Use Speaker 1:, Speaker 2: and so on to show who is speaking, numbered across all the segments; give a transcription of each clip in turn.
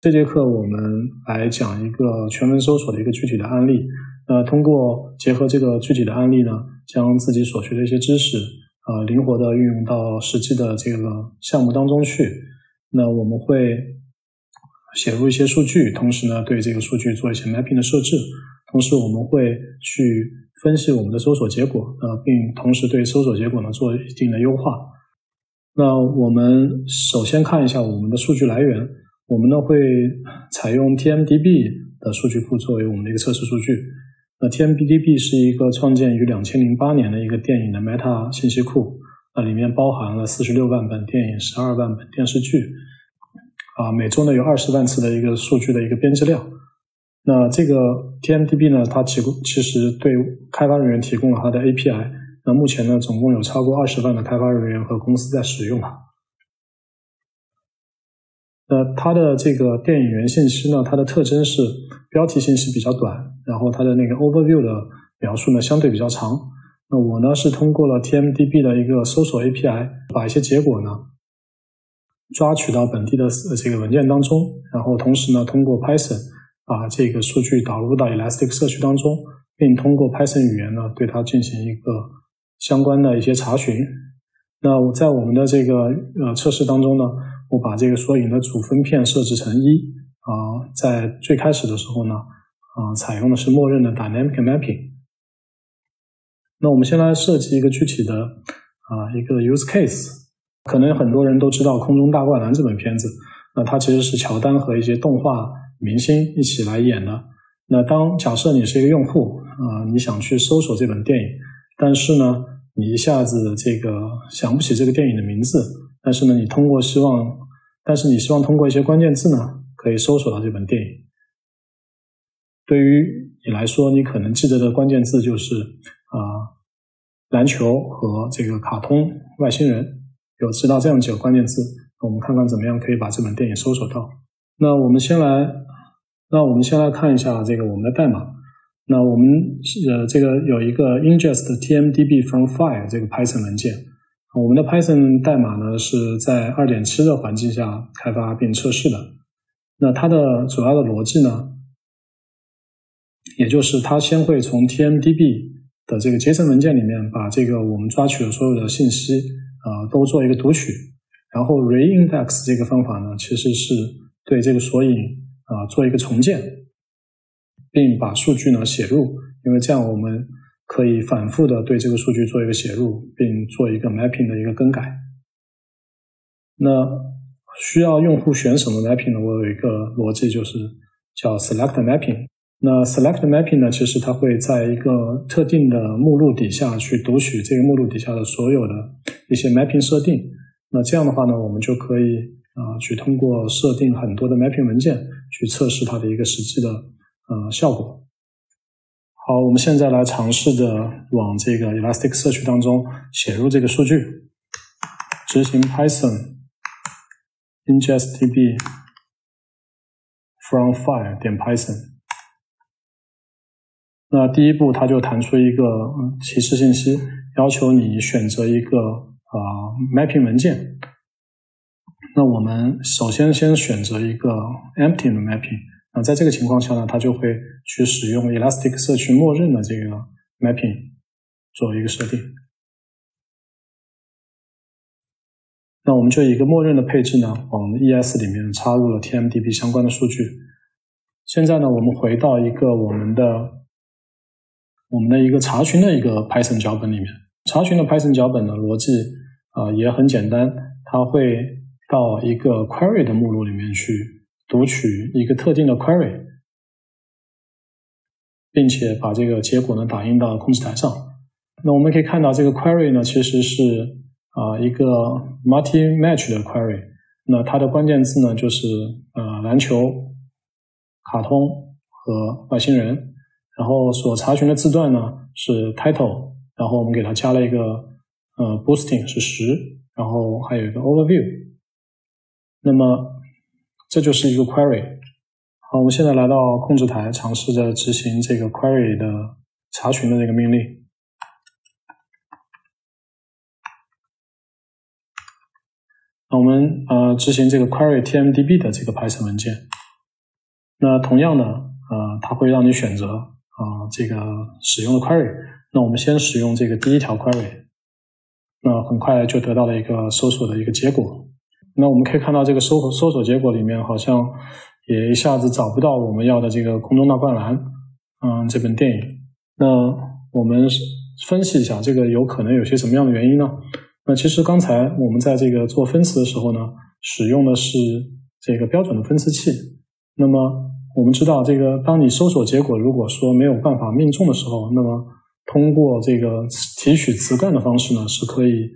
Speaker 1: 这节课我们来讲一个全文搜索的一个具体的案例。那通过结合这个具体的案例呢，将自己所学的一些知识，呃，灵活的运用到实际的这个项目当中去。那我们会写入一些数据，同时呢，对这个数据做一些 mapping 的设置。同时，我们会去分析我们的搜索结果，呃，并同时对搜索结果呢做一定的优化。那我们首先看一下我们的数据来源，我们呢会采用 TMDB 的数据库作为我们的一个测试数据。那 TMDB 是一个创建于两千零八年的一个电影的 meta 信息库，那里面包含了四十六万本电影、十二万本电视剧，啊，每周呢有二十万次的一个数据的一个编辑量。那这个 TMDB 呢，它提供其实对开发人员提供了它的 API。那目前呢，总共有超过二十万的开发人员和公司在使用它。那它的这个电影源信息呢，它的特征是标题信息比较短，然后它的那个 Overview 的描述呢相对比较长。那我呢是通过了 TMDB 的一个搜索 API，把一些结果呢抓取到本地的这个文件当中，然后同时呢通过 Python。把这个数据导入到 Elastic 社区当中，并通过 Python 语言呢，对它进行一个相关的一些查询。那我在我们的这个呃测试当中呢，我把这个索引的主分片设置成一啊，在最开始的时候呢，啊，采用的是默认的 Dynamic Mapping。那我们先来设计一个具体的啊一个 Use Case。可能很多人都知道《空中大灌篮》这本片子，那它其实是乔丹和一些动画。明星一起来演的。那当假设你是一个用户啊，你想去搜索这本电影，但是呢，你一下子这个想不起这个电影的名字，但是呢，你通过希望，但是你希望通过一些关键字呢，可以搜索到这本电影。对于你来说，你可能记得的关键字就是啊，篮球和这个卡通外星人，有知道这样几个关键字，我们看看怎么样可以把这本电影搜索到。那我们先来。那我们先来看一下这个我们的代码。那我们呃这个有一个 ingest tmdb from file 这个 Python 文件。我们的 Python 代码呢是在2.7的环境下开发并测试的。那它的主要的逻辑呢，也就是它先会从 tmdb 的这个 JSON 文件里面把这个我们抓取的所有的信息啊都做一个读取，然后 reindex 这个方法呢其实是对这个索引。啊，做一个重建，并把数据呢写入，因为这样我们可以反复的对这个数据做一个写入，并做一个 mapping 的一个更改。那需要用户选什么 mapping 呢？我有一个逻辑，就是叫 select mapping。那 select mapping 呢，其实它会在一个特定的目录底下去读取这个目录底下的所有的一些 mapping 设定。那这样的话呢，我们就可以。啊，去通过设定很多的 mapping 文件去测试它的一个实际的呃效果。好，我们现在来尝试的往这个 Elasticsearch 当中写入这个数据，执行 Python ingest db from file 点 Python。那第一步，它就弹出一个提示信息，要求你选择一个啊 mapping 文件。那我们首先先选择一个 empty 的 mapping，那在这个情况下呢，它就会去使用 Elastic 社区默认的这个 mapping 作为一个设定。那我们就一个默认的配置呢，往 ES 里面插入了 TMDB 相关的数据。现在呢，我们回到一个我们的我们的一个查询的一个 Python 脚本里面。查询的 Python 脚本的逻辑啊也很简单，它会。到一个 query 的目录里面去读取一个特定的 query，并且把这个结果呢打印到控制台上。那我们可以看到，这个 query 呢其实是啊一个 multi match 的 query。那它的关键字呢就是呃篮球、卡通和外星人。然后所查询的字段呢是 title，然后我们给它加了一个呃 boosting 是十，然后还有一个 overview。那么这就是一个 query。好，我们现在来到控制台，尝试着执行这个 query 的查询的这个命令。那我们呃执行这个 query tmdb 的这个 Python 文件。那同样的，呃，它会让你选择啊这个使用的 query。那我们先使用这个第一条 query，那很快就得到了一个搜索的一个结果。那我们可以看到这个搜搜索结果里面好像也一下子找不到我们要的这个《空中大灌篮》嗯这本电影。那我们分析一下这个有可能有些什么样的原因呢？那其实刚才我们在这个做分词的时候呢，使用的是这个标准的分词器。那么我们知道，这个当你搜索结果如果说没有办法命中的时候，那么通过这个提取词干的方式呢，是可以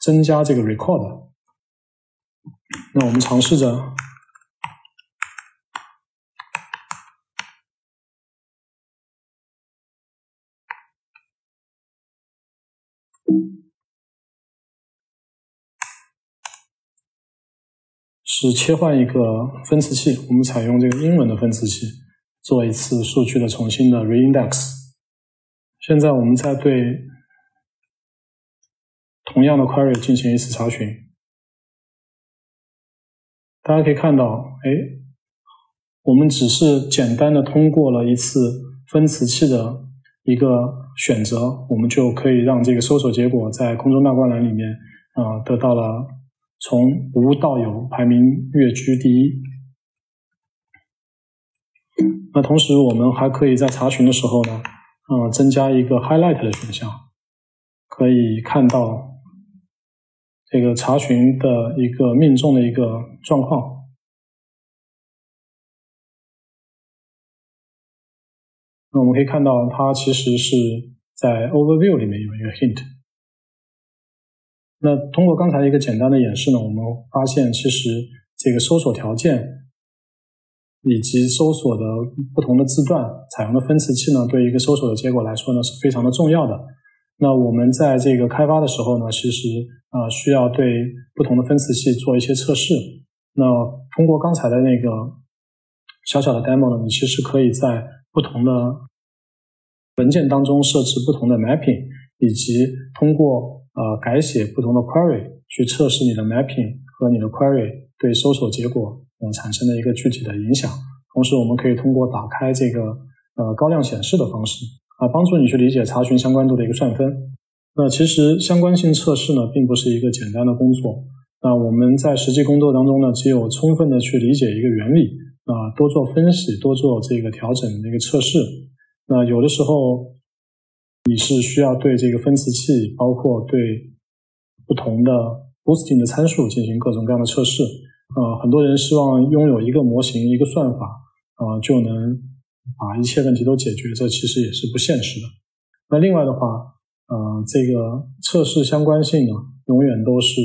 Speaker 1: 增加这个 record。那我们尝试着。是切换一个分词器，我们采用这个英文的分词器做一次数据的重新的 reindex。现在我们再对同样的 query 进行一次查询，大家可以看到，哎，我们只是简单的通过了一次分词器的一个选择，我们就可以让这个搜索结果在空中大灌篮里面啊得到了。从无到有排名跃居第一。那同时，我们还可以在查询的时候呢，呃，增加一个 highlight 的选项，可以看到这个查询的一个命中的一个状况。那我们可以看到，它其实是在 overview 里面有一个 hint。那通过刚才一个简单的演示呢，我们发现其实这个搜索条件以及搜索的不同的字段采用的分词器呢，对一个搜索的结果来说呢是非常的重要的。那我们在这个开发的时候呢，其实啊需要对不同的分词器做一些测试。那通过刚才的那个小小的 demo 呢，你其实可以在不同的文件当中设置不同的 mapping，以及通过呃，改写不同的 query 去测试你的 mapping 和你的 query 对搜索结果呃产生的一个具体的影响。同时，我们可以通过打开这个呃高亮显示的方式啊，帮助你去理解查询相关度的一个算分。那其实相关性测试呢，并不是一个简单的工作。那我们在实际工作当中呢，只有充分的去理解一个原理啊，多做分析，多做这个调整的一个测试。那有的时候。你是需要对这个分词器，包括对不同的 boosting 的参数进行各种各样的测试。呃，很多人希望拥有一个模型、一个算法，呃，就能把一切问题都解决，这其实也是不现实的。那另外的话，呃，这个测试相关性呢，永远都是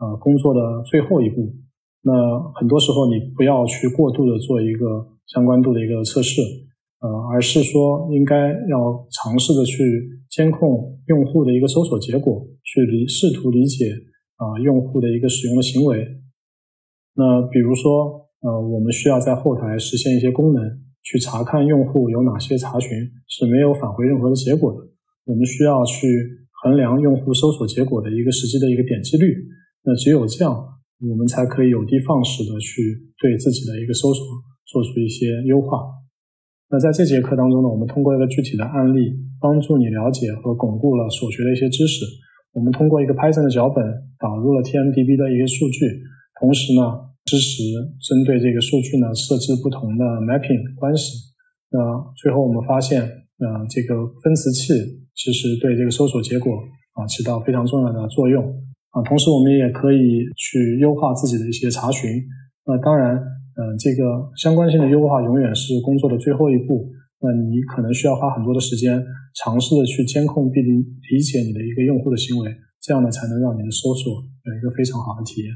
Speaker 1: 呃工作的最后一步。那很多时候你不要去过度的做一个相关度的一个测试。呃，而是说应该要尝试的去监控用户的一个搜索结果，去理试图理解啊用户的一个使用的行为。那比如说，呃，我们需要在后台实现一些功能，去查看用户有哪些查询是没有返回任何的结果的。我们需要去衡量用户搜索结果的一个实际的一个点击率。那只有这样，我们才可以有的放矢的去对自己的一个搜索做出一些优化。那在这节课当中呢，我们通过一个具体的案例，帮助你了解和巩固了所学的一些知识。我们通过一个 Python 的脚本导入了 TMDB 的一个数据，同时呢，支持针对这个数据呢设置不同的 mapping 关系。那最后我们发现，呃，这个分词器其实对这个搜索结果啊起到非常重要的作用啊。同时我们也可以去优化自己的一些查询。那当然。嗯，这个相关性的优化永远是工作的最后一步。那你可能需要花很多的时间，尝试的去监控并理解你的一个用户的行为，这样呢才能让你的搜索有一个非常好的体验。